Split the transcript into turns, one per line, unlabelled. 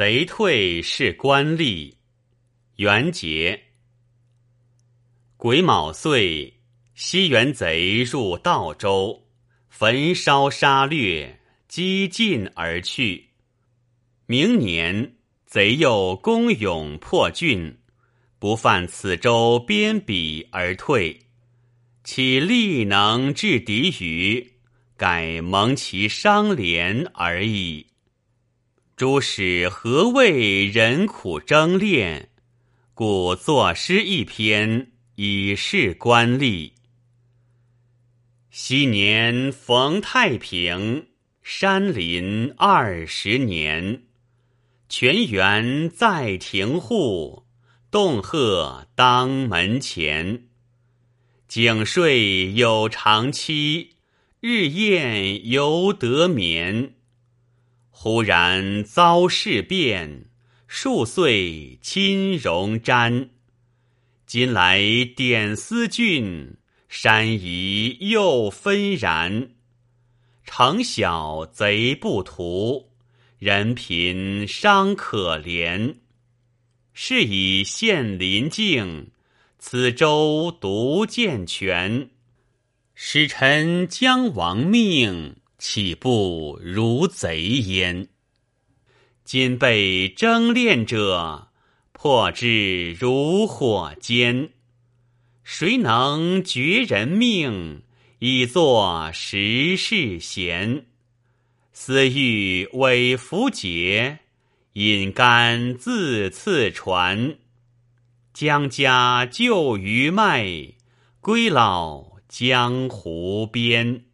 贼退是官吏。元节，癸卯岁，西元贼入道州，焚烧杀掠，击尽而去。明年，贼又攻勇破郡，不犯此州边鄙而退。岂力能制敌于？改蒙其伤廉而已。诸使何谓人苦争恋？故作诗一篇以示官吏。昔年逢太平，山林二十年。泉源在庭户，洞壑当门前。井睡有长期，日晏犹得眠。忽然遭事变。数岁亲戎瞻，今来点思郡，山移又纷然。城小贼不图，人贫伤可怜。是以献临境，此州独健全。使臣将亡命，岂不如贼焉？今被征练者，破之如火煎。谁能绝人命，以作时世贤？思欲委符节，饮甘自次传。将家旧余脉，归老江湖边。